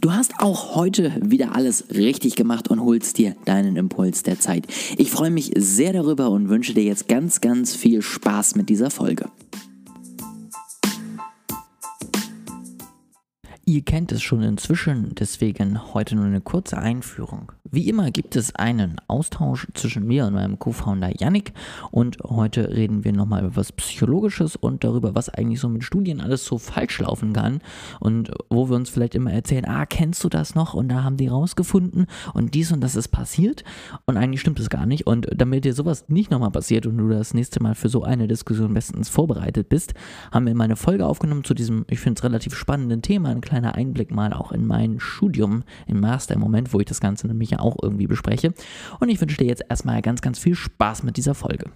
Du hast auch heute wieder alles richtig gemacht und holst dir deinen Impuls der Zeit. Ich freue mich sehr darüber und wünsche dir jetzt ganz, ganz viel Spaß mit dieser Folge. Ihr kennt es schon inzwischen, deswegen heute nur eine kurze Einführung. Wie immer gibt es einen Austausch zwischen mir und meinem Co-Founder Yannick. Und heute reden wir nochmal über was Psychologisches und darüber, was eigentlich so mit Studien alles so falsch laufen kann. Und wo wir uns vielleicht immer erzählen, ah, kennst du das noch? Und da haben die rausgefunden und dies und das ist passiert. Und eigentlich stimmt es gar nicht. Und damit dir sowas nicht nochmal passiert und du das nächste Mal für so eine Diskussion bestens vorbereitet bist, haben wir mal eine Folge aufgenommen zu diesem, ich finde es relativ spannenden Thema, ein kleiner Einblick mal auch in mein Studium im Master im Moment, wo ich das Ganze nämlich ja auch irgendwie bespreche. Und ich wünsche dir jetzt erstmal ganz, ganz viel Spaß mit dieser Folge.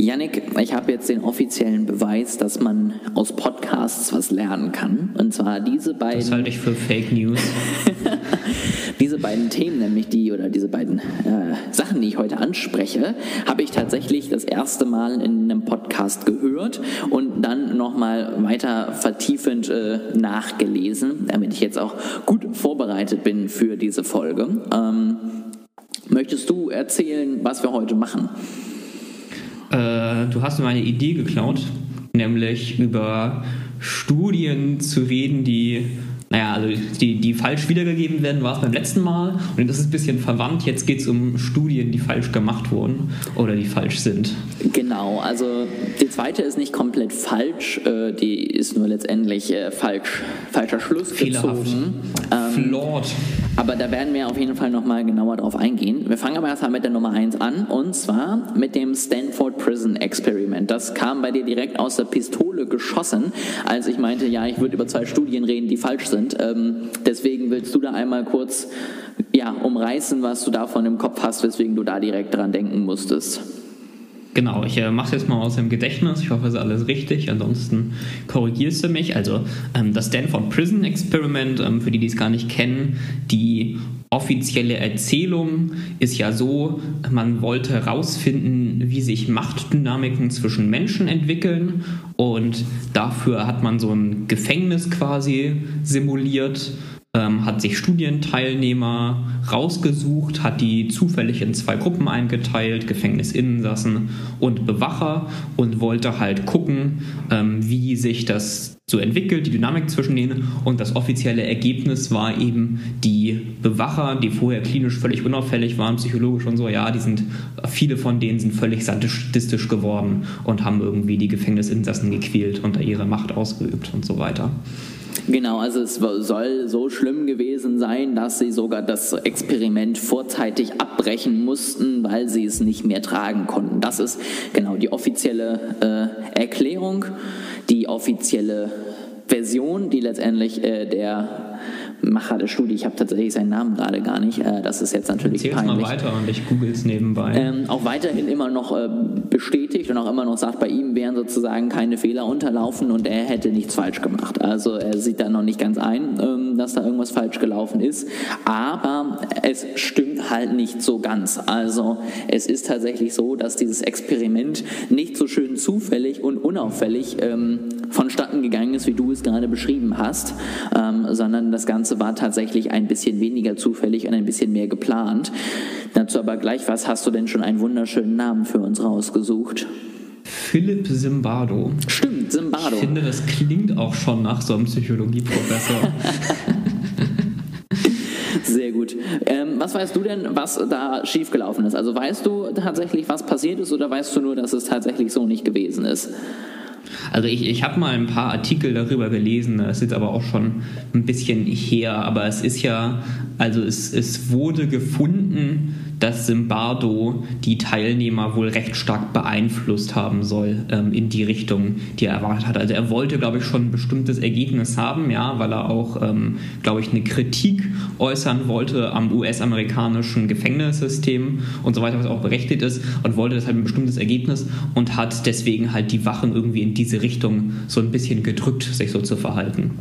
Yannick, ich habe jetzt den offiziellen Beweis, dass man aus Podcasts was lernen kann. Und zwar diese beiden. Das halte ich für Fake News. diese beiden Themen, nämlich die oder diese beiden äh, Sachen, die ich heute anspreche, habe ich tatsächlich das erste Mal in einem Podcast gehört und dann nochmal weiter vertiefend äh, nachgelesen, damit ich jetzt auch gut vorbereitet bin für diese Folge. Ähm, möchtest du erzählen, was wir heute machen? Äh, du hast mir eine Idee geklaut, nämlich über Studien zu reden, die naja, also die, die falsch wiedergegeben werden, war es beim letzten Mal. Und das ist ein bisschen verwandt. Jetzt geht es um Studien, die falsch gemacht wurden oder die falsch sind. Genau, also die zweite ist nicht komplett falsch, äh, die ist nur letztendlich äh, falsch, falscher Schluss gezogen. Ähm, Flawed. Aber da werden wir auf jeden Fall nochmal genauer drauf eingehen. Wir fangen aber erstmal mit der Nummer 1 an und zwar mit dem Stanford Prison Experiment. Das kam bei dir direkt aus der Pistole geschossen, als ich meinte, ja, ich würde über zwei Studien reden, die falsch sind. Ähm, deswegen willst du da einmal kurz ja, umreißen, was du davon im Kopf hast, weswegen du da direkt dran denken musstest. Genau, ich äh, mache es jetzt mal aus dem Gedächtnis. Ich hoffe, es ist alles richtig. Ansonsten korrigierst du mich. Also ähm, das Stanford Prison Experiment, ähm, für die, die es gar nicht kennen, die offizielle Erzählung ist ja so, man wollte herausfinden, wie sich Machtdynamiken zwischen Menschen entwickeln und dafür hat man so ein Gefängnis quasi simuliert ähm, hat sich Studienteilnehmer rausgesucht, hat die zufällig in zwei Gruppen eingeteilt, Gefängnisinsassen und Bewacher und wollte halt gucken, ähm, wie sich das so entwickelt, die Dynamik zwischen denen. Und das offizielle Ergebnis war eben, die Bewacher, die vorher klinisch völlig unauffällig waren, psychologisch und so, ja, die sind, viele von denen sind völlig sadistisch geworden und haben irgendwie die Gefängnisinsassen gequält, unter ihrer Macht ausgeübt und so weiter. Genau, also es soll so schlimm gewesen sein, dass sie sogar das Experiment vorzeitig abbrechen mussten, weil sie es nicht mehr tragen konnten. Das ist genau die offizielle äh, Erklärung, die offizielle Version, die letztendlich äh, der Macher der Studie, ich habe tatsächlich seinen Namen gerade gar nicht, äh, das ist jetzt natürlich Erzähl's peinlich. mal weiter und ich google es nebenbei. Ähm, auch weiterhin immer noch äh, bestätigt und auch immer noch sagt, bei ihm wären sozusagen keine Fehler unterlaufen und er hätte nichts falsch gemacht. Also er sieht da noch nicht ganz ein, ähm, dass da irgendwas falsch gelaufen ist, aber es stimmt halt nicht so ganz. Also es ist tatsächlich so, dass dieses Experiment nicht so schön zufällig und unauffällig ähm, vonstatten gegangen ist, wie du es gerade beschrieben hast, ähm, sondern das Ganze war tatsächlich ein bisschen weniger zufällig und ein bisschen mehr geplant. Dazu aber gleich, was hast du denn schon einen wunderschönen Namen für uns rausgesucht? Philipp Zimbardo. Stimmt, Zimbardo. Ich finde, das klingt auch schon nach so einem Psychologieprofessor. Sehr gut. Ähm, was weißt du denn, was da schiefgelaufen ist? Also weißt du tatsächlich, was passiert ist oder weißt du nur, dass es tatsächlich so nicht gewesen ist? Also ich, ich habe mal ein paar Artikel darüber gelesen, das ist aber auch schon ein bisschen her, aber es ist ja, also es, es wurde gefunden, dass Zimbardo die Teilnehmer wohl recht stark beeinflusst haben soll ähm, in die Richtung, die er erwartet hat. Also er wollte, glaube ich, schon ein bestimmtes Ergebnis haben, ja, weil er auch, ähm, glaube ich, eine Kritik äußern wollte am US-amerikanischen Gefängnissystem und so weiter, was auch berechtigt ist und wollte deshalb ein bestimmtes Ergebnis und hat deswegen halt die Wachen irgendwie in diese Richtung so ein bisschen gedrückt, sich so zu verhalten.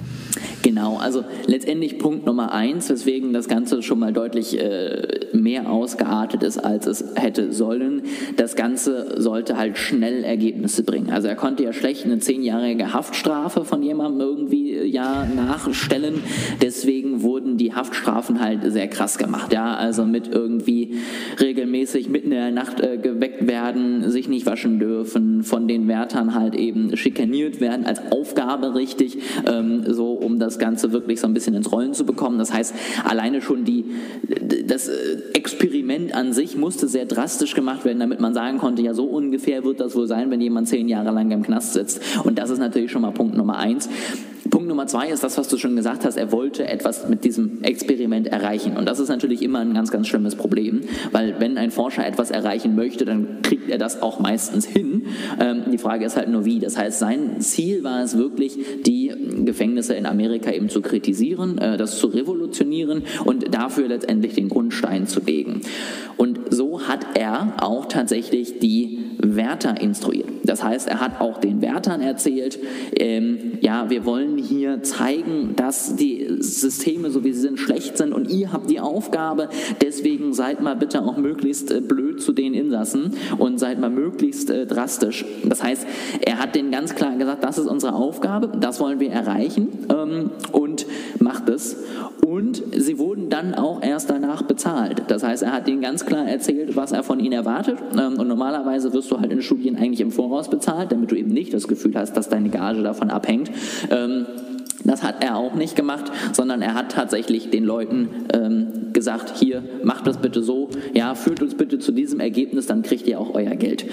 Genau, also letztendlich Punkt Nummer eins, weswegen das Ganze schon mal deutlich äh, mehr ausgeartet ist, als es hätte sollen. Das Ganze sollte halt schnell Ergebnisse bringen. Also er konnte ja schlecht eine zehnjährige Haftstrafe von jemandem irgendwie äh, ja nachstellen. Deswegen wurden die Haftstrafen halt sehr krass gemacht. Ja, also mit irgendwie regelmäßig mitten in der Nacht äh, geweckt werden, sich nicht waschen dürfen, von den Wärtern halt eben schikaniert werden als Aufgabe richtig, ähm, so um das Ganze wirklich so ein bisschen ins Rollen zu bekommen. Das heißt, alleine schon die, das äh, Experiment an sich musste sehr drastisch gemacht werden, damit man sagen konnte, ja, so ungefähr wird das wohl sein, wenn jemand zehn Jahre lang im Knast sitzt. Und das ist natürlich schon mal Punkt Nummer eins. Punkt Nummer zwei ist das, was du schon gesagt hast, er wollte etwas mit diesem Experiment erreichen. Und das ist natürlich immer ein ganz, ganz schlimmes Problem, weil wenn ein Forscher etwas erreichen möchte, dann kriegt er das auch meistens hin. Ähm, die Frage ist halt nur wie. Das heißt, sein Ziel war es wirklich, die Gefängnisse in Amerika eben zu kritisieren, äh, das zu revolutionieren und dafür letztendlich den Grundstein zu legen. Und hat er auch tatsächlich die Wärter instruiert. Das heißt, er hat auch den Wärtern erzählt, ähm, ja, wir wollen hier zeigen, dass die Systeme, so wie sie sind, schlecht sind und ihr habt die Aufgabe, deswegen seid mal bitte auch möglichst äh, blöd zu den Insassen und seid mal möglichst äh, drastisch. Das heißt, er hat denen ganz klar gesagt, das ist unsere Aufgabe, das wollen wir erreichen ähm, und macht es. Und sie wurden dann auch erst danach bezahlt. Das heißt, er hat ihnen ganz klar erzählt, was er von ihnen erwartet. Ähm, und normalerweise wirst du halt in Studien eigentlich im Voraus bezahlt, damit du eben nicht das Gefühl hast, dass deine Gage davon abhängt. Ähm, das hat er auch nicht gemacht, sondern er hat tatsächlich den Leuten ähm, gesagt, hier, macht das bitte so, ja, führt uns bitte zu diesem Ergebnis, dann kriegt ihr auch euer Geld.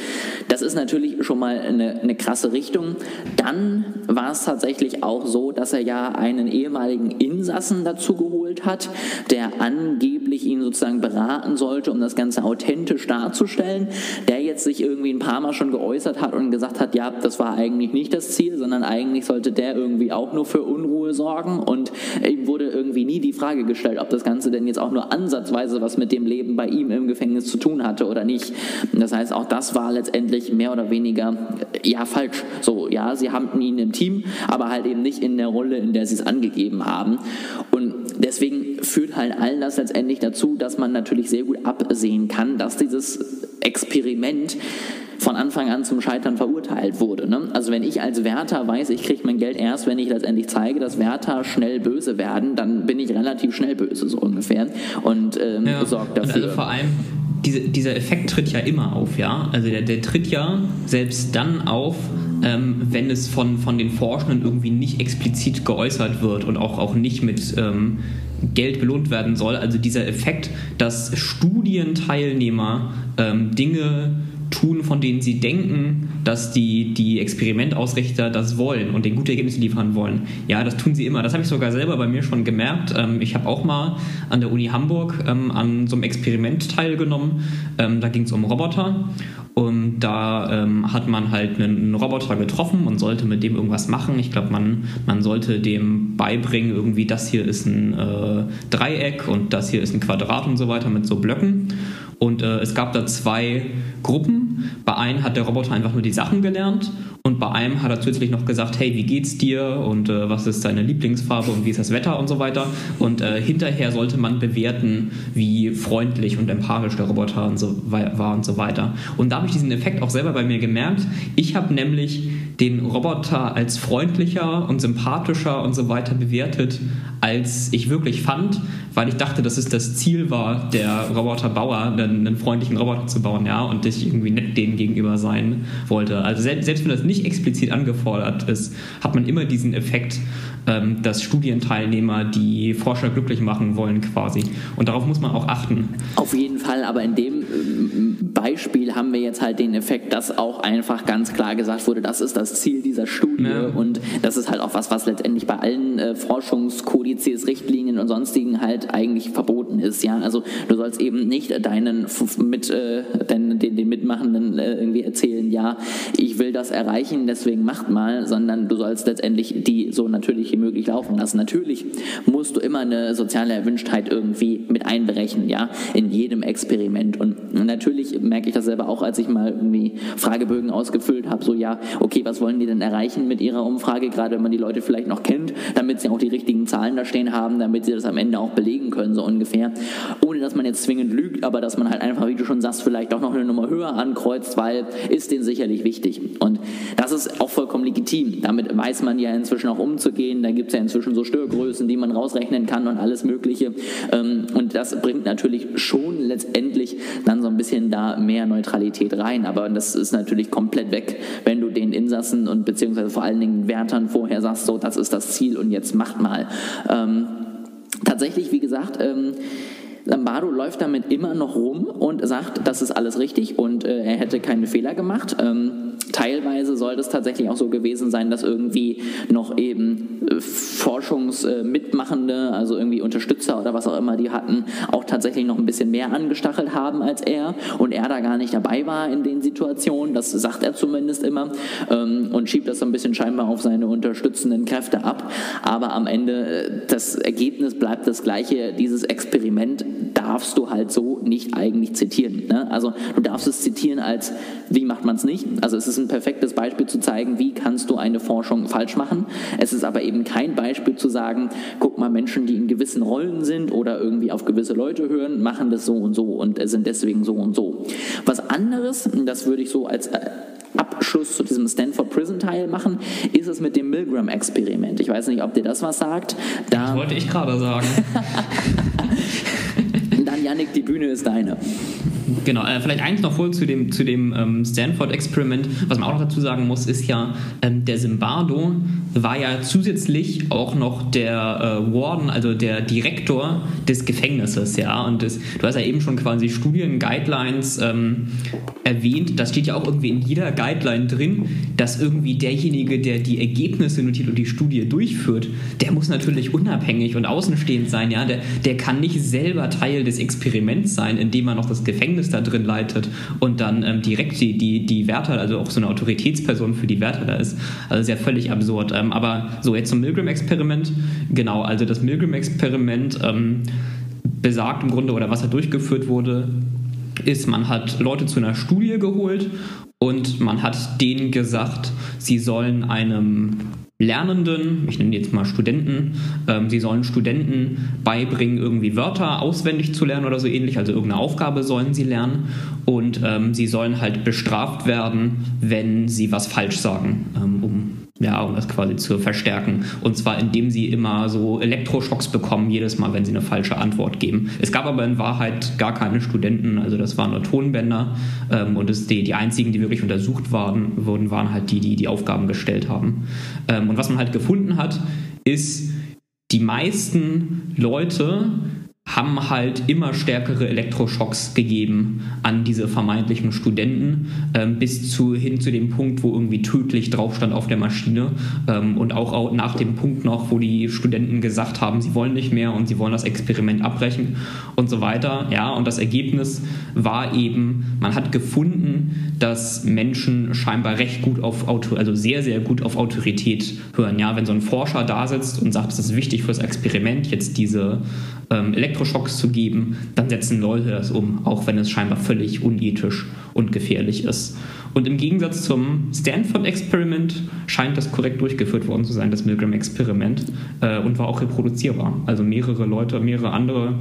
Das ist natürlich schon mal eine, eine krasse Richtung. Dann war es tatsächlich auch so, dass er ja einen ehemaligen Insassen dazu geholt hat, der angeblich ihn sozusagen beraten sollte, um das Ganze authentisch darzustellen, der jetzt sich irgendwie ein paar Mal schon geäußert hat und gesagt hat, ja, das war eigentlich nicht das Ziel, sondern eigentlich sollte der irgendwie auch nur für Unruhe sorgen und ihm wurde irgendwie nie die Frage gestellt, ob das Ganze denn jetzt auch nur ansatzweise was mit dem Leben bei ihm im Gefängnis zu tun hatte oder nicht. Das heißt, auch das war letztendlich mehr oder weniger ja falsch. So, ja, sie haben ihn im Team, aber halt eben nicht in der Rolle, in der sie es angegeben haben. Und deswegen führt halt all das letztendlich dazu, dass man natürlich sehr gut absehen kann, dass dieses Experiment von Anfang an zum Scheitern verurteilt wurde. Ne? Also wenn ich als Wärter weiß, ich kriege mein Geld erst, wenn ich letztendlich zeige, dass Wärter schnell böse werden, dann bin ich relativ schnell böse, so ungefähr. Und ähm, ja. sorgt dafür. Und also vor allem, diese, dieser Effekt tritt ja immer auf, ja. Also der, der tritt ja selbst dann auf, ähm, wenn es von, von den Forschenden irgendwie nicht explizit geäußert wird und auch, auch nicht mit ähm, Geld belohnt werden soll. Also dieser Effekt, dass Studienteilnehmer ähm, Dinge tun, von denen sie denken, dass die, die Experimentausrichter das wollen und den gute Ergebnisse liefern wollen. Ja, das tun sie immer. Das habe ich sogar selber bei mir schon gemerkt. Ähm, ich habe auch mal an der Uni Hamburg ähm, an so einem Experiment teilgenommen. Ähm, da ging es um Roboter da ähm, hat man halt einen Roboter getroffen und sollte mit dem irgendwas machen. Ich glaube, man, man sollte dem beibringen, irgendwie das hier ist ein äh, Dreieck und das hier ist ein Quadrat und so weiter mit so Blöcken. Und äh, es gab da zwei Gruppen. Bei einem hat der Roboter einfach nur die Sachen gelernt und bei einem hat er zusätzlich noch gesagt, hey, wie geht's dir und äh, was ist deine Lieblingsfarbe und wie ist das Wetter und so weiter. Und äh, hinterher sollte man bewerten, wie freundlich und empathisch der Roboter und so war und so weiter. Und da habe ich diesen Effekt auch selber bei mir gemerkt. Ich habe nämlich den Roboter als freundlicher und sympathischer und so weiter bewertet, als ich wirklich fand, weil ich dachte, dass es das Ziel war, der Roboterbauer einen, einen freundlichen Roboter zu bauen, ja, und ich irgendwie nett denen gegenüber sein wollte. Also selbst, selbst wenn das nicht explizit angefordert ist, hat man immer diesen Effekt, ähm, dass Studienteilnehmer die Forscher glücklich machen wollen quasi. Und darauf muss man auch achten. Auf jeden Fall, aber in dem ähm, Beispiel haben wir jetzt halt den Effekt, dass auch einfach ganz klar gesagt wurde, das ist das Ziel dieser Studie ja. und das ist halt auch was, was letztendlich bei allen äh, Forschungskodizes, Richtlinien und sonstigen halt eigentlich verboten ist. Ja, also du sollst eben nicht deinen mit äh, den, den, den Mitmachenden äh, irgendwie erzählen, ja, ich will das erreichen, deswegen macht mal, sondern du sollst letztendlich die so natürlich wie möglich laufen lassen. Natürlich musst du immer eine soziale Erwünschtheit irgendwie mit einberechnen, ja, in jedem Experiment und natürlich merke ich das selber auch, als ich mal irgendwie Fragebögen ausgefüllt habe, so ja, okay, was wollen die denn erreichen mit ihrer Umfrage, gerade wenn man die Leute vielleicht noch kennt, damit sie auch die richtigen Zahlen da stehen haben, damit sie das am Ende auch belegen können, so ungefähr. Ohne dass man jetzt zwingend lügt, aber dass man halt einfach, wie du schon sagst, vielleicht auch noch eine Nummer höher ankreuzt, weil ist denen sicherlich wichtig. Und das ist auch vollkommen legitim. Damit weiß man ja inzwischen auch umzugehen. Da gibt es ja inzwischen so Störgrößen, die man rausrechnen kann und alles Mögliche. Ähm, und das bringt natürlich schon letztendlich dann so ein bisschen da mehr Neutralität rein. Aber das ist natürlich komplett weg, wenn du den Insassen und beziehungsweise vor allen Dingen Wärtern vorher sagst, so, das ist das Ziel und jetzt macht mal. Ähm, tatsächlich, wie gesagt, ähm, Lombardo läuft damit immer noch rum und sagt, das ist alles richtig und äh, er hätte keine Fehler gemacht. Ähm, teilweise soll es tatsächlich auch so gewesen sein, dass irgendwie noch eben äh, Forschungsmitmachende, äh, also irgendwie Unterstützer oder was auch immer die hatten, auch tatsächlich noch ein bisschen mehr angestachelt haben als er und er da gar nicht dabei war in den Situationen. Das sagt er zumindest immer ähm, und schiebt das so ein bisschen scheinbar auf seine unterstützenden Kräfte ab. Aber am Ende äh, das Ergebnis bleibt das gleiche. Dieses Experiment darfst du halt so nicht eigentlich zitieren. Ne? Also du darfst es zitieren als, wie macht man es nicht? Also es ist ein perfektes Beispiel zu zeigen, wie kannst du eine Forschung falsch machen. Es ist aber eben kein Beispiel zu sagen, guck mal, Menschen, die in gewissen Rollen sind oder irgendwie auf gewisse Leute hören, machen das so und so und sind deswegen so und so. Was anderes, das würde ich so als äh, Abschluss zu diesem Stanford Prison Teil machen, ist es mit dem Milgram Experiment. Ich weiß nicht, ob dir das was sagt. Da das wollte ich gerade sagen. Janik, die Bühne ist deine. Genau, äh, vielleicht eins noch voll zu dem, zu dem ähm, Stanford-Experiment. Was man auch noch dazu sagen muss, ist ja, ähm, der Zimbardo war ja zusätzlich auch noch der äh, Warden, also der Direktor des Gefängnisses, ja. Und das, du hast ja eben schon quasi Studien-Guidelines ähm, erwähnt. Das steht ja auch irgendwie in jeder Guideline drin, dass irgendwie derjenige, der die Ergebnisse notiert und die Studie durchführt, der muss natürlich unabhängig und außenstehend sein, ja. Der, der kann nicht selber Teil des Experiments sein, indem er noch das Gefängnis da drin leitet und dann ähm, direkt die, die, die Wärter, also auch so eine Autoritätsperson für die Wärter da ist. Also ist ja völlig absurd. Ähm, aber so, jetzt zum Milgram-Experiment. Genau, also das Milgram-Experiment ähm, besagt im Grunde, oder was da durchgeführt wurde, ist, man hat Leute zu einer Studie geholt und man hat denen gesagt, sie sollen einem Lernenden, ich nenne jetzt mal Studenten, ähm, sie sollen Studenten beibringen, irgendwie Wörter auswendig zu lernen oder so ähnlich, also irgendeine Aufgabe sollen sie lernen. Und ähm, sie sollen halt bestraft werden, wenn sie was falsch sagen, ähm, um ja, um das quasi zu verstärken. Und zwar indem sie immer so Elektroschocks bekommen, jedes Mal, wenn sie eine falsche Antwort geben. Es gab aber in Wahrheit gar keine Studenten, also das waren nur Tonbänder. Ähm, und es, die, die einzigen, die wirklich untersucht waren, wurden, waren halt die, die die Aufgaben gestellt haben. Ähm, und was man halt gefunden hat, ist, die meisten Leute haben halt immer stärkere Elektroschocks gegeben an diese vermeintlichen Studenten, ähm, bis zu, hin zu dem Punkt, wo irgendwie tödlich drauf stand auf der Maschine ähm, und auch, auch, nach dem Punkt noch, wo die Studenten gesagt haben, sie wollen nicht mehr und sie wollen das Experiment abbrechen und so weiter. Ja, und das Ergebnis war eben, man hat gefunden, dass Menschen scheinbar recht gut auf Auto, also sehr, sehr gut auf Autorität hören. Ja, wenn so ein Forscher da sitzt und sagt, es ist wichtig fürs Experiment, jetzt diese ähm, Elektroschocks zu geben, dann setzen Leute das um, auch wenn es scheinbar völlig unethisch und gefährlich ist. Und im Gegensatz zum Stanford-Experiment scheint das korrekt durchgeführt worden zu sein, das Milgram-Experiment, äh, und war auch reproduzierbar. Also mehrere Leute, mehrere andere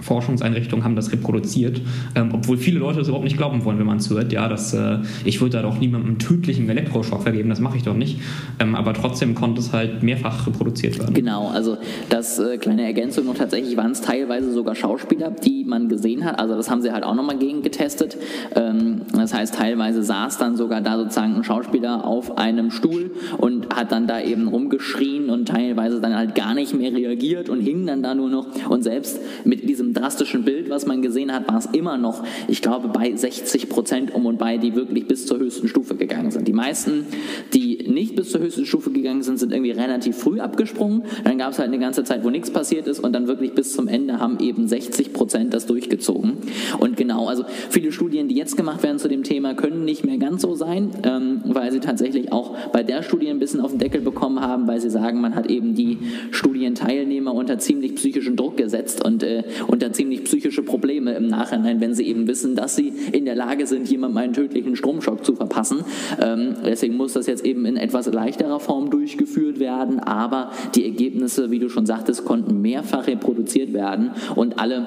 Forschungseinrichtungen haben das reproduziert, ähm, obwohl viele Leute das überhaupt nicht glauben wollen, wenn man es hört. Ja, dass, äh, ich würde da doch niemandem tödlichen Elektroschock vergeben, das mache ich doch nicht. Ähm, aber trotzdem konnte es halt mehrfach reproduziert werden. Genau, also das äh, kleine Ergänzung noch tatsächlich waren es teilweise sogar Schauspieler, die man gesehen hat. Also das haben sie halt auch nochmal gegen getestet. Ähm, das heißt, teilweise saß dann sogar da sozusagen ein Schauspieler auf einem Stuhl und hat dann da eben rumgeschrien und teilweise dann halt gar nicht mehr reagiert und hing dann da nur noch und selbst mit diesem drastischen Bild, was man gesehen hat, war es immer noch, ich glaube, bei 60 Prozent um und bei, die wirklich bis zur höchsten Stufe gegangen sind. Die meisten, die nicht bis zur höchsten Stufe gegangen sind, sind irgendwie relativ früh abgesprungen. Dann gab es halt eine ganze Zeit, wo nichts passiert ist und dann wirklich bis zum Ende haben eben 60 Prozent das durchgezogen. Und genau, also viele Studien, die jetzt gemacht werden zu dem Thema, können nicht mehr ganz so sein, ähm, weil sie tatsächlich auch bei der Studie ein bisschen auf den Deckel bekommen haben, weil sie sagen, man hat eben die Studienteilnehmer unter ziemlich psychischen Druck gesetzt und, äh, und unter ziemlich psychische Probleme im Nachhinein, wenn sie eben wissen, dass sie in der Lage sind, jemandem einen tödlichen Stromschock zu verpassen. Ähm, deswegen muss das jetzt eben in etwas leichterer Form durchgeführt werden, aber die Ergebnisse, wie du schon sagtest, konnten mehrfach reproduziert werden und alle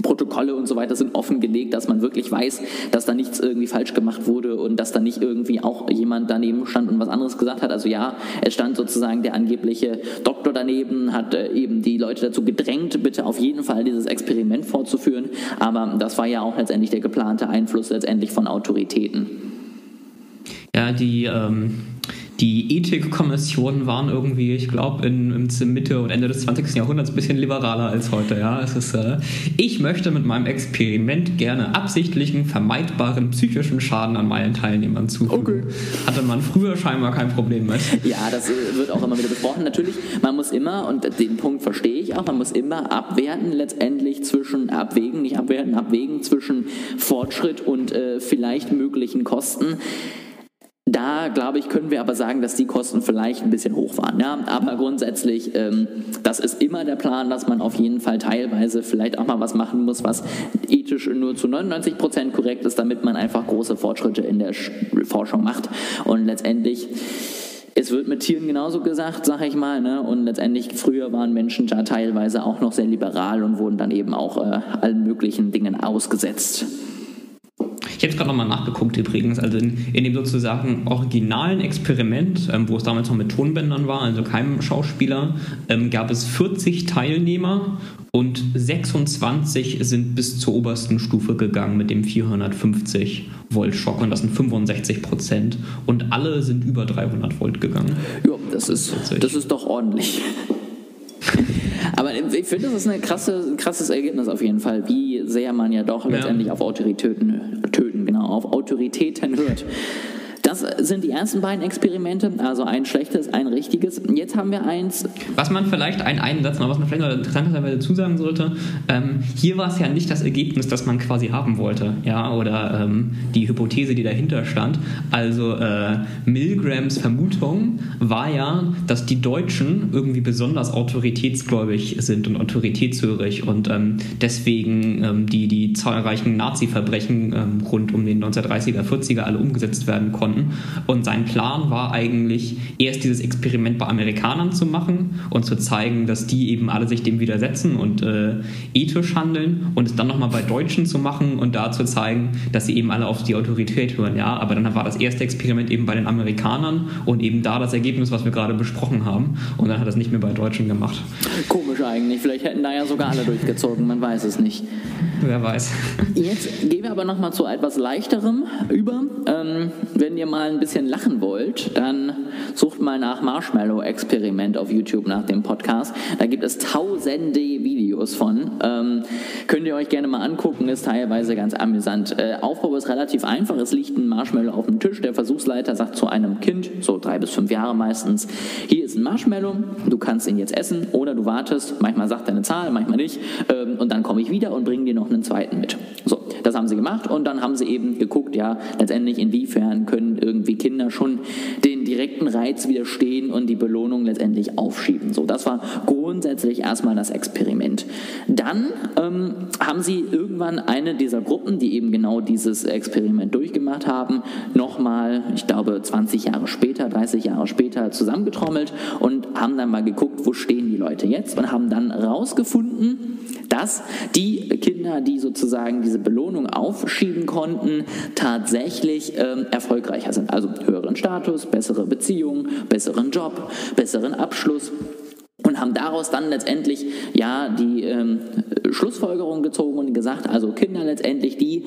Protokolle und so weiter sind offengelegt, dass man wirklich weiß, dass da nichts irgendwie falsch gemacht wurde und dass da nicht irgendwie auch jemand daneben stand und was anderes gesagt hat. Also ja, es stand sozusagen der angebliche Doktor daneben, hat äh, eben die Leute dazu gedrängt, bitte auf jeden Fall dieses Experiment fortzuführen. Aber das war ja auch letztendlich der geplante Einfluss letztendlich von Autoritäten. Ja, die ähm die Ethikkommissionen waren irgendwie, ich glaube, in, in Mitte und Ende des 20. Jahrhunderts ein bisschen liberaler als heute. Ja, es ist, äh, ich möchte mit meinem Experiment gerne absichtlichen, vermeidbaren psychischen Schaden an meinen Teilnehmern zufügen. Okay. Hatte man früher scheinbar kein Problem mit. Ja, das äh, wird auch immer wieder besprochen. Natürlich, man muss immer, und den Punkt verstehe ich auch, man muss immer abwerten letztendlich zwischen abwägen, nicht abwerten, abwägen zwischen Fortschritt und äh, vielleicht möglichen Kosten. Da, glaube ich, können wir aber sagen, dass die Kosten vielleicht ein bisschen hoch waren. Ja? Aber grundsätzlich, ähm, das ist immer der Plan, dass man auf jeden Fall teilweise vielleicht auch mal was machen muss, was ethisch nur zu 99 Prozent korrekt ist, damit man einfach große Fortschritte in der Forschung macht. Und letztendlich es wird mit Tieren genauso gesagt, sag ich mal. Ne? Und letztendlich, früher waren Menschen ja teilweise auch noch sehr liberal und wurden dann eben auch äh, allen möglichen Dingen ausgesetzt. Ich habe es gerade nochmal nachgeguckt übrigens, also in, in, dem sozusagen originalen Experiment, ähm, wo es damals noch mit Tonbändern war, also keinem Schauspieler, ähm, gab es 40 Teilnehmer und 26 sind bis zur obersten Stufe gegangen mit dem 450 Volt Schock und das sind 65 Prozent und alle sind über 300 Volt gegangen. Ja, das ist, das ist doch ordentlich. Aber ich finde, das ist ein krasse, krasses Ergebnis auf jeden Fall, wie sehr man ja doch letztendlich auf Autoritäten, genau, auf Autoritäten hört. Das sind die ersten beiden Experimente, also ein schlechtes, ein richtiges. Jetzt haben wir eins. Was man vielleicht, ein, einen Satz noch, was man vielleicht noch interessanterweise zusagen sollte, ähm, hier war es ja nicht das Ergebnis, das man quasi haben wollte, ja, oder ähm, die Hypothese, die dahinter stand. Also äh, Milgrams Vermutung war ja, dass die Deutschen irgendwie besonders autoritätsgläubig sind und autoritätshörig und ähm, deswegen ähm, die, die zahlreichen Nazi-Verbrechen ähm, rund um den 1930er, 40er alle umgesetzt werden konnten und sein Plan war eigentlich, erst dieses Experiment bei Amerikanern zu machen und zu zeigen, dass die eben alle sich dem widersetzen und äh, ethisch handeln und es dann nochmal bei Deutschen zu machen und da zu zeigen, dass sie eben alle auf die Autorität hören. Ja, aber dann war das erste Experiment eben bei den Amerikanern und eben da das Ergebnis, was wir gerade besprochen haben. Und dann hat er es nicht mehr bei Deutschen gemacht. Komisch eigentlich. Vielleicht hätten da ja sogar alle durchgezogen. Man weiß es nicht. Wer weiß. Jetzt gehen wir aber nochmal zu etwas leichterem über. Ähm, wenn ihr mal ein bisschen lachen wollt, dann sucht mal nach Marshmallow-Experiment auf YouTube nach dem Podcast. Da gibt es tausende Videos von. Ähm, könnt ihr euch gerne mal angucken, ist teilweise ganz amüsant. Äh, Aufbau ist relativ einfach. Es liegt ein Marshmallow auf dem Tisch. Der Versuchsleiter sagt zu einem Kind, so drei bis fünf Jahre meistens, hier ist ein Marshmallow, du kannst ihn jetzt essen oder du wartest. Manchmal sagt er eine Zahl, manchmal nicht. Ähm, und dann komme ich wieder und bringe dir noch einen zweiten mit. So, das haben sie gemacht und dann haben sie eben geguckt, ja, letztendlich inwiefern können irgendwie Kinder schon den direkten Reiz widerstehen und die Belohnung letztendlich aufschieben. So, das war grundsätzlich erstmal das Experiment. Dann ähm, haben sie irgendwann eine dieser Gruppen, die eben genau dieses Experiment durchgemacht haben, nochmal, ich glaube 20 Jahre später, 30 Jahre später zusammengetrommelt und haben dann mal geguckt, wo stehen die Leute jetzt und haben dann rausgefunden, dass die Kinder, die sozusagen diese Belohnung aufschieben konnten, tatsächlich ähm, erfolgreicher sind. Also höheren Status, bessere Beziehungen, besseren Job, besseren Abschluss und haben daraus dann letztendlich ja die ähm, Schlussfolgerung gezogen und gesagt, also Kinder letztendlich, die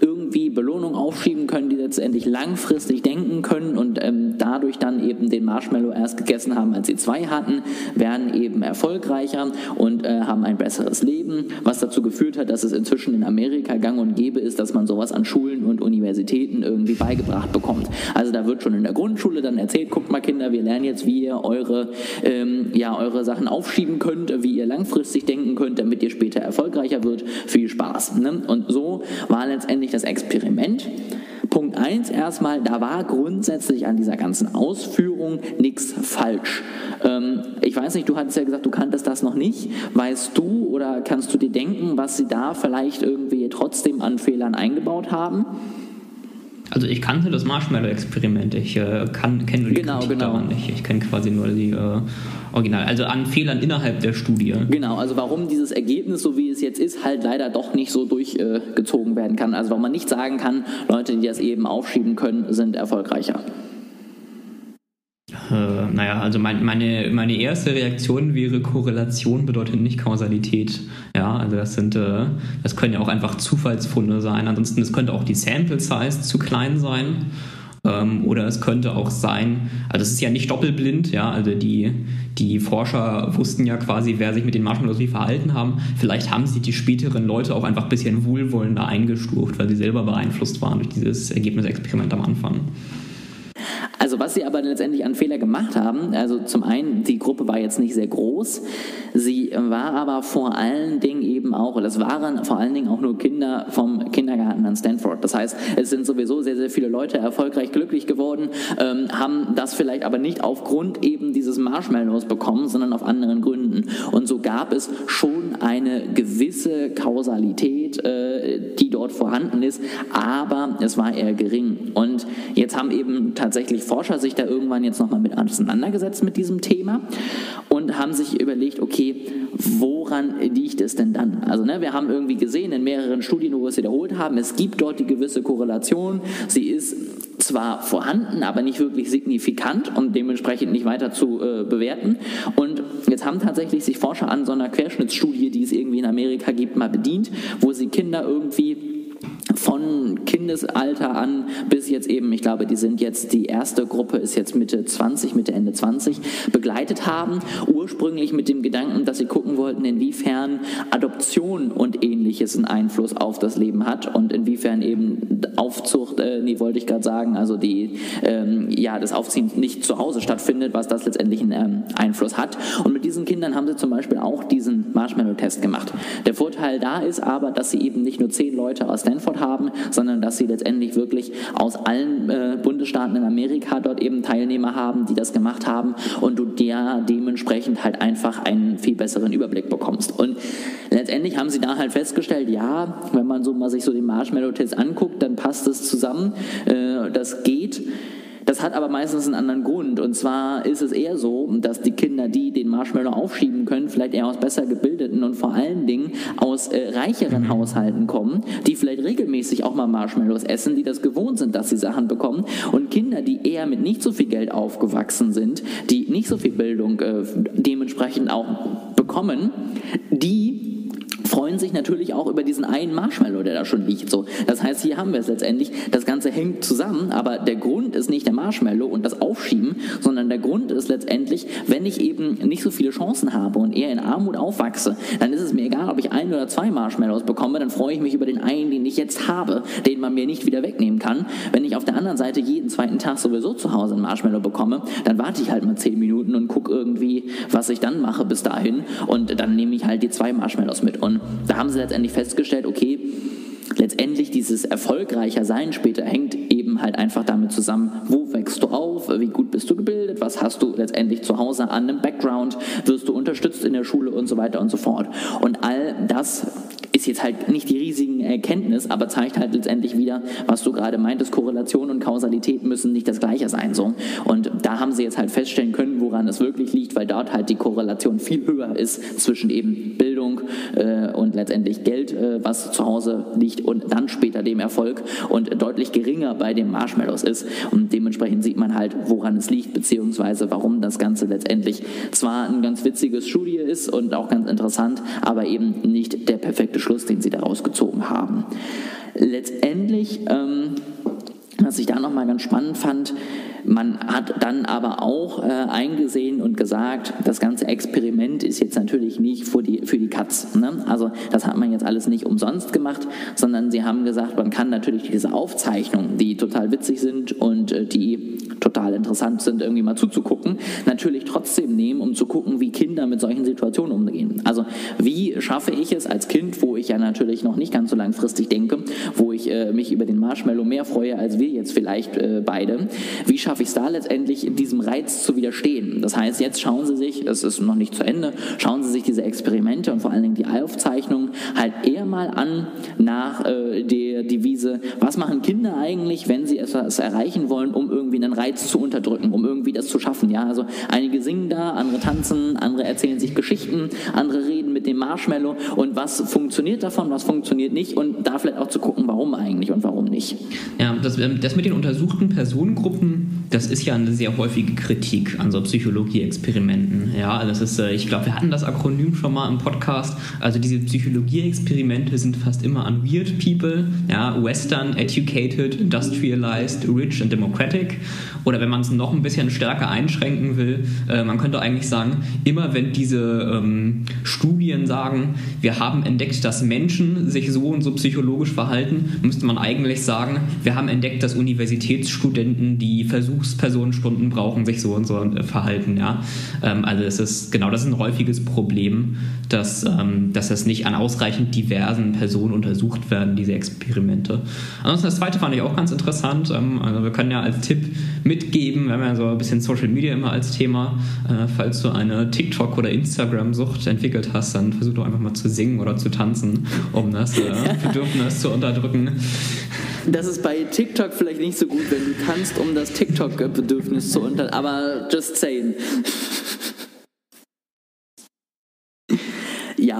irgendwie Belohnung aufschieben können, die letztendlich langfristig denken können und ähm, dadurch dann eben den Marshmallow erst gegessen haben, als sie zwei hatten, werden eben erfolgreicher und äh, haben ein besseres Leben, was dazu geführt hat, dass es inzwischen in Amerika gang und gäbe ist, dass man sowas an Schulen und Universitäten irgendwie beigebracht bekommt. Also da wird schon in der Grundschule dann erzählt, guckt mal Kinder, wir lernen jetzt, wie ihr eure, ähm, ja, eure Sachen aufschieben könnt, wie ihr langfristig denken könnt, damit ihr später erfolgreicher wird. Viel Spaß. Ne? Und so war letztendlich das Experiment Punkt 1 erstmal, da war grundsätzlich an dieser ganzen Ausführung nichts falsch. Ähm, ich weiß nicht, du hattest ja gesagt, du kanntest das noch nicht. Weißt du oder kannst du dir denken, was sie da vielleicht irgendwie trotzdem an Fehlern eingebaut haben? Also ich kannte das Marshmallow-Experiment, ich äh, kenne nur die genau, Kritik genau. daran nicht. Ich kenne quasi nur die äh, Original, also an Fehlern innerhalb der Studie. Genau, also warum dieses Ergebnis, so wie es jetzt ist, halt leider doch nicht so durchgezogen äh, werden kann. Also warum man nicht sagen kann, Leute, die das eben aufschieben können, sind erfolgreicher. Äh, naja, also mein, meine, meine erste Reaktion wäre, Korrelation bedeutet nicht Kausalität. Ja, also das sind, äh, das können ja auch einfach Zufallsfunde sein. Ansonsten, es könnte auch die Sample Size zu klein sein. Ähm, oder es könnte auch sein, also es ist ja nicht doppelblind, ja, also die, die Forscher wussten ja quasi, wer sich mit den Marshmallows wie verhalten haben. Vielleicht haben sich die späteren Leute auch einfach ein bisschen wohlwollender eingestuft, weil sie selber beeinflusst waren durch dieses Ergebnisexperiment am Anfang. Also was sie aber letztendlich an Fehler gemacht haben, also zum einen, die Gruppe war jetzt nicht sehr groß, sie war aber vor allen Dingen eben auch, es waren vor allen Dingen auch nur Kinder vom Kindergarten an Stanford. Das heißt, es sind sowieso sehr, sehr viele Leute erfolgreich glücklich geworden, ähm, haben das vielleicht aber nicht aufgrund eben dieses Marshmallows bekommen, sondern auf anderen Gründen. Und so gab es schon eine gewisse Kausalität, äh, die dort vorhanden ist, aber es war eher gering. Und jetzt haben eben tatsächlich Forscher sich da irgendwann jetzt nochmal mit auseinandergesetzt mit diesem Thema und haben sich überlegt, okay, woran liegt es denn dann? Also ne, wir haben irgendwie gesehen in mehreren Studien, wo wir es wiederholt haben, es gibt dort die gewisse Korrelation. Sie ist zwar vorhanden, aber nicht wirklich signifikant und dementsprechend nicht weiter zu äh, bewerten. Und jetzt haben tatsächlich sich Forscher an so einer Querschnittsstudie, die es irgendwie in Amerika gibt, mal bedient, wo sie Kinder irgendwie von Kindesalter an bis jetzt eben, ich glaube, die sind jetzt, die erste Gruppe ist jetzt Mitte 20, Mitte Ende 20, begleitet haben. Ursprünglich mit dem Gedanken, dass sie gucken wollten, inwiefern Adoption und ähnliches einen Einfluss auf das Leben hat und inwiefern eben Aufzucht, äh, nee, wollte ich gerade sagen, also die, ähm, ja, das Aufziehen nicht zu Hause stattfindet, was das letztendlich einen ähm, Einfluss hat. Und mit diesen Kindern haben sie zum Beispiel auch diesen Marshmallow-Test gemacht. Der Vorteil da ist aber, dass sie eben nicht nur zehn Leute aus Stanford haben, sondern dass sie letztendlich wirklich aus allen äh, Bundesstaaten in Amerika dort eben Teilnehmer haben, die das gemacht haben und du der dementsprechend halt einfach einen viel besseren Überblick bekommst. Und letztendlich haben sie da halt festgestellt, ja, wenn man so mal sich so den Marshmallow-Test anguckt, dann passt es zusammen, äh, das geht. Das hat aber meistens einen anderen Grund. Und zwar ist es eher so, dass die Kinder, die den Marshmallow aufschieben können, vielleicht eher aus besser gebildeten und vor allen Dingen aus äh, reicheren Haushalten kommen, die vielleicht regelmäßig auch mal Marshmallows essen, die das gewohnt sind, dass sie Sachen bekommen. Und Kinder, die eher mit nicht so viel Geld aufgewachsen sind, die nicht so viel Bildung äh, dementsprechend auch bekommen, die freuen sich natürlich auch über diesen einen Marshmallow, der da schon liegt. So, das heißt, hier haben wir es letztendlich. Das Ganze hängt zusammen, aber der Grund ist nicht der Marshmallow und das Aufschieben, sondern der Grund ist letztendlich, wenn ich eben nicht so viele Chancen habe und eher in Armut aufwachse, dann ist es mir egal, ob ich ein oder zwei Marshmallows bekomme, dann freue ich mich über den einen, den ich jetzt habe, den man mir nicht wieder wegnehmen kann. Wenn ich auf der anderen Seite jeden zweiten Tag sowieso zu Hause ein Marshmallow bekomme, dann warte ich halt mal zehn Minuten und gucke irgendwie, was ich dann mache bis dahin und dann nehme ich halt die zwei Marshmallows mit. Und da haben sie letztendlich festgestellt, okay, letztendlich dieses erfolgreicher Sein später hängt eben halt einfach damit zusammen, wo wächst du auf, wie gut bist du gebildet, was hast du letztendlich zu Hause an einem Background, wirst du unterstützt in der Schule und so weiter und so fort. Und all das ist jetzt halt nicht die riesigen Erkenntnis, aber zeigt halt letztendlich wieder, was du gerade meintest, Korrelation und Kausalität müssen nicht das gleiche sein. So. Und da haben sie jetzt halt feststellen können, woran es wirklich liegt, weil dort halt die Korrelation viel höher ist zwischen eben Bildung äh, und letztendlich Geld, äh, was zu Hause liegt und dann später dem Erfolg und deutlich geringer bei den Marshmallows ist. Und dementsprechend sieht man halt, woran es liegt, beziehungsweise warum das Ganze letztendlich zwar ein ganz witziges Studie ist und auch ganz interessant, aber eben nicht der perfekte Schluss, den sie daraus gezogen haben. Letztendlich, ähm, was ich da nochmal ganz spannend fand, man hat dann aber auch äh, eingesehen und gesagt, das ganze Experiment ist jetzt natürlich nicht für die, für die Katz. Ne? Also das hat man jetzt alles nicht umsonst gemacht, sondern sie haben gesagt, man kann natürlich diese Aufzeichnungen, die total witzig sind und äh, die total interessant sind, irgendwie mal zuzugucken, natürlich trotzdem nehmen, um zu gucken, wie Kinder mit solchen Situationen umgehen. Also wie schaffe ich es als Kind, wo ich ja natürlich noch nicht ganz so langfristig denke, wo ich äh, mich über den Marshmallow mehr freue als wir jetzt vielleicht äh, beide, wie schaffe ich es da letztendlich, diesem Reiz zu widerstehen? Das heißt, jetzt schauen Sie sich, es ist noch nicht zu Ende, schauen Sie sich diese Experimente und vor allen Dingen die Aufzeichnungen halt eher mal an nach äh, der Devise, was machen Kinder eigentlich, wenn sie etwas erreichen wollen, um irgendwie einen Reiz zu unterdrücken, um irgendwie das zu schaffen. Ja, also einige singen da, andere tanzen, andere erzählen sich Geschichten, andere reden mit dem Marshmallow und was funktioniert davon, was funktioniert nicht und da vielleicht auch zu gucken, warum eigentlich und warum nicht. Ja, das, ähm, das mit den untersuchten Personengruppen, das ist ja eine sehr häufige Kritik an so Psychologie-Experimenten. Ja, das ist, äh, ich glaube, wir hatten das Akronym schon mal im Podcast. Also diese Psychologie-Experimente sind fast immer an Weird People, ja, Western, Educated, Industrialized, Rich and Democratic. Oder wenn man es noch ein bisschen stärker einschränken will, äh, man könnte eigentlich sagen, immer wenn diese ähm, Studien sagen, wir haben entdeckt, dass Menschen sich so und so psychologisch verhalten, müsste man eigentlich sagen, wir haben entdeckt, dass Universitätsstudenten, die Versuchspersonenstunden brauchen, sich so und so äh, verhalten. Ja? Ähm, also es ist genau das ist ein häufiges Problem, dass, ähm, dass das nicht an ausreichend diversen Personen untersucht werden, diese Experimente. Ansonsten das zweite fand ich auch ganz interessant. Ähm, also wir können ja als Tipp mitgeben, wir haben ja so ein bisschen Social Media immer als Thema. Äh, falls du eine TikTok- oder Instagram-Sucht entwickelt hast, dann versuch doch einfach mal zu singen oder zu tanzen, um das äh, Bedürfnis zu unterdrücken. Das ist bei TikTok vielleicht nicht so gut, wenn du kannst, um das TikTok-Bedürfnis zu unter... Aber just saying.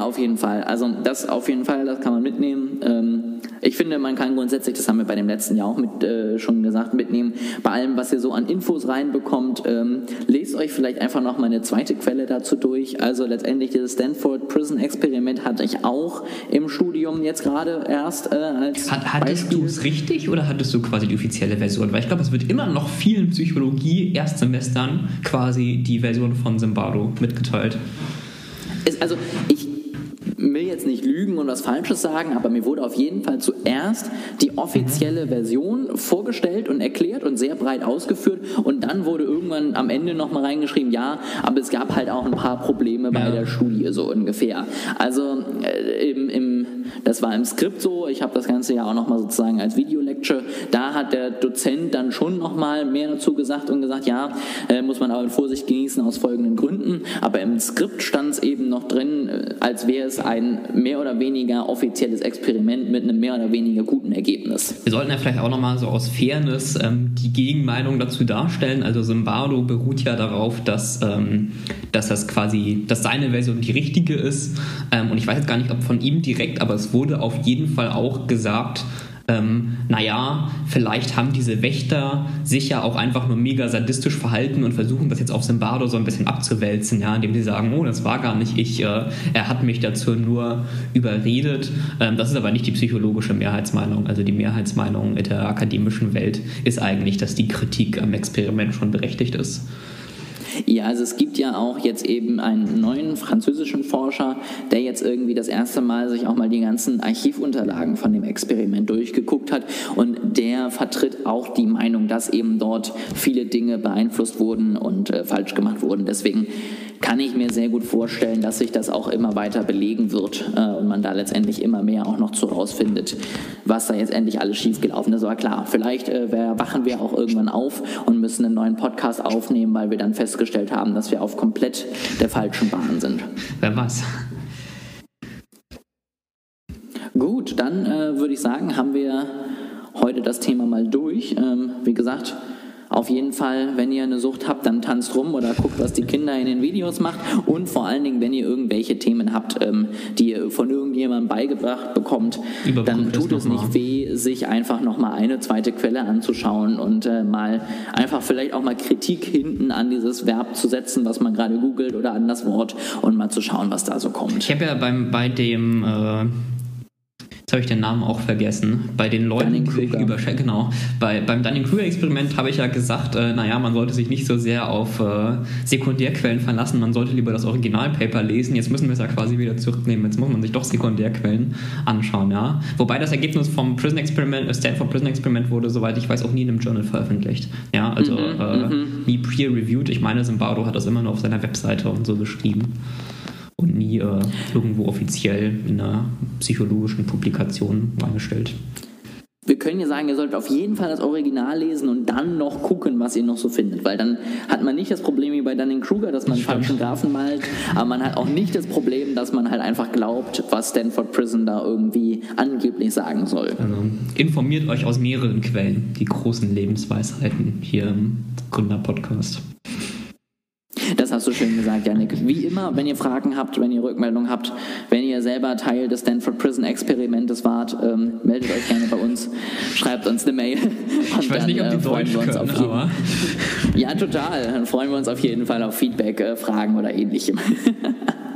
Ja, auf jeden Fall. Also das auf jeden Fall, das kann man mitnehmen. Ähm, ich finde, man kann grundsätzlich, das haben wir bei dem letzten Jahr auch mit, äh, schon gesagt, mitnehmen, bei allem, was ihr so an Infos reinbekommt, ähm, lest euch vielleicht einfach noch mal eine zweite Quelle dazu durch. Also letztendlich dieses Stanford Prison Experiment hatte ich auch im Studium jetzt gerade erst äh, als Hat, Hattest du es richtig oder hattest du quasi die offizielle Version? Weil ich glaube, es wird immer noch vielen Psychologie-Erstsemestern quasi die Version von Zimbardo mitgeteilt. Es, also lügen und was Falsches sagen, aber mir wurde auf jeden Fall zuerst die offizielle Version vorgestellt und erklärt und sehr breit ausgeführt und dann wurde irgendwann am Ende nochmal reingeschrieben, ja, aber es gab halt auch ein paar Probleme bei ja. der Studie so ungefähr. Also äh, im, im, das war im Skript so, ich habe das Ganze ja auch nochmal sozusagen als Video-Lecture, da hat der Dozent dann schon nochmal mehr dazu gesagt und gesagt, ja, äh, muss man aber mit Vorsicht genießen aus folgenden Gründen, aber im Skript stand es eben noch drin, äh, als wäre es ein mehr oder weniger offizielles Experiment mit einem mehr oder weniger guten Ergebnis. Wir sollten ja vielleicht auch nochmal so aus Fairness ähm, die Gegenmeinung dazu darstellen. Also Zimbardo beruht ja darauf, dass, ähm, dass das quasi, dass seine Version die richtige ist. Ähm, und ich weiß jetzt gar nicht, ob von ihm direkt, aber es wurde auf jeden Fall auch gesagt, ähm, naja, vielleicht haben diese Wächter sich ja auch einfach nur mega sadistisch verhalten und versuchen das jetzt auf Simbardo so ein bisschen abzuwälzen, ja, indem sie sagen, oh, das war gar nicht ich, äh, er hat mich dazu nur überredet. Ähm, das ist aber nicht die psychologische Mehrheitsmeinung. Also die Mehrheitsmeinung in der akademischen Welt ist eigentlich, dass die Kritik am Experiment schon berechtigt ist. Ja, also es gibt ja auch jetzt eben einen neuen französischen Forscher, der jetzt irgendwie das erste Mal sich auch mal die ganzen Archivunterlagen von dem Experiment durchgeguckt hat und der vertritt auch die Meinung, dass eben dort viele Dinge beeinflusst wurden und äh, falsch gemacht wurden. Deswegen kann ich mir sehr gut vorstellen, dass sich das auch immer weiter belegen wird äh, und man da letztendlich immer mehr auch noch zu rausfindet, was da jetzt endlich alles schiefgelaufen ist. Aber klar, vielleicht äh, wachen wir auch irgendwann auf und müssen einen neuen Podcast aufnehmen, weil wir dann festgestellt haben, dass wir auf komplett der falschen Bahn sind. Wer weiß. Gut, dann äh, würde ich sagen, haben wir heute das Thema mal durch. Ähm, wie gesagt, auf jeden Fall, wenn ihr eine Sucht habt, dann tanzt rum oder guckt, was die Kinder in den Videos macht. Und vor allen Dingen, wenn ihr irgendwelche Themen habt, ähm, die ihr von irgendjemandem beigebracht bekommt, dann tut es nicht weh, sich einfach nochmal eine zweite Quelle anzuschauen und äh, mal einfach vielleicht auch mal Kritik hinten an dieses Verb zu setzen, was man gerade googelt oder an das Wort und mal zu schauen, was da so kommt. Ich habe ja beim, bei dem äh Jetzt habe ich den Namen auch vergessen. Bei den Leuten, über genau. Bei, beim Dunning-Kruger-Experiment habe ich ja gesagt, äh, naja, man sollte sich nicht so sehr auf äh, Sekundärquellen verlassen, man sollte lieber das Originalpaper lesen. Jetzt müssen wir es ja quasi wieder zurücknehmen. Jetzt muss man sich doch Sekundärquellen anschauen, ja. Wobei das Ergebnis vom Prison Experiment, äh, Stanford Prison Experiment wurde, soweit ich weiß, auch nie in einem Journal veröffentlicht. Ja, also mhm, äh, mhm. nie peer-reviewed. Ich meine, Zimbardo hat das immer nur auf seiner Webseite und so beschrieben und nie äh, irgendwo offiziell in einer psychologischen Publikation reingestellt. Wir können ja sagen, ihr solltet auf jeden Fall das Original lesen und dann noch gucken, was ihr noch so findet, weil dann hat man nicht das Problem wie bei Dunning-Kruger, dass man einen falschen Graphen malt, aber man hat auch nicht das Problem, dass man halt einfach glaubt, was Stanford Prison da irgendwie angeblich sagen soll. Also, informiert euch aus mehreren Quellen, die großen Lebensweisheiten hier im Gründer-Podcast. Schön gesagt, Janik. Wie immer, wenn ihr Fragen habt, wenn ihr Rückmeldungen habt, wenn ihr selber Teil des Stanford Prison Experimentes wart, ähm, meldet euch gerne bei uns, schreibt uns eine Mail. Und ich weiß dann, nicht, ob die äh, Deutsch können, aber... Ja, total. Dann freuen wir uns auf jeden Fall auf Feedback, äh, Fragen oder ähnlichem.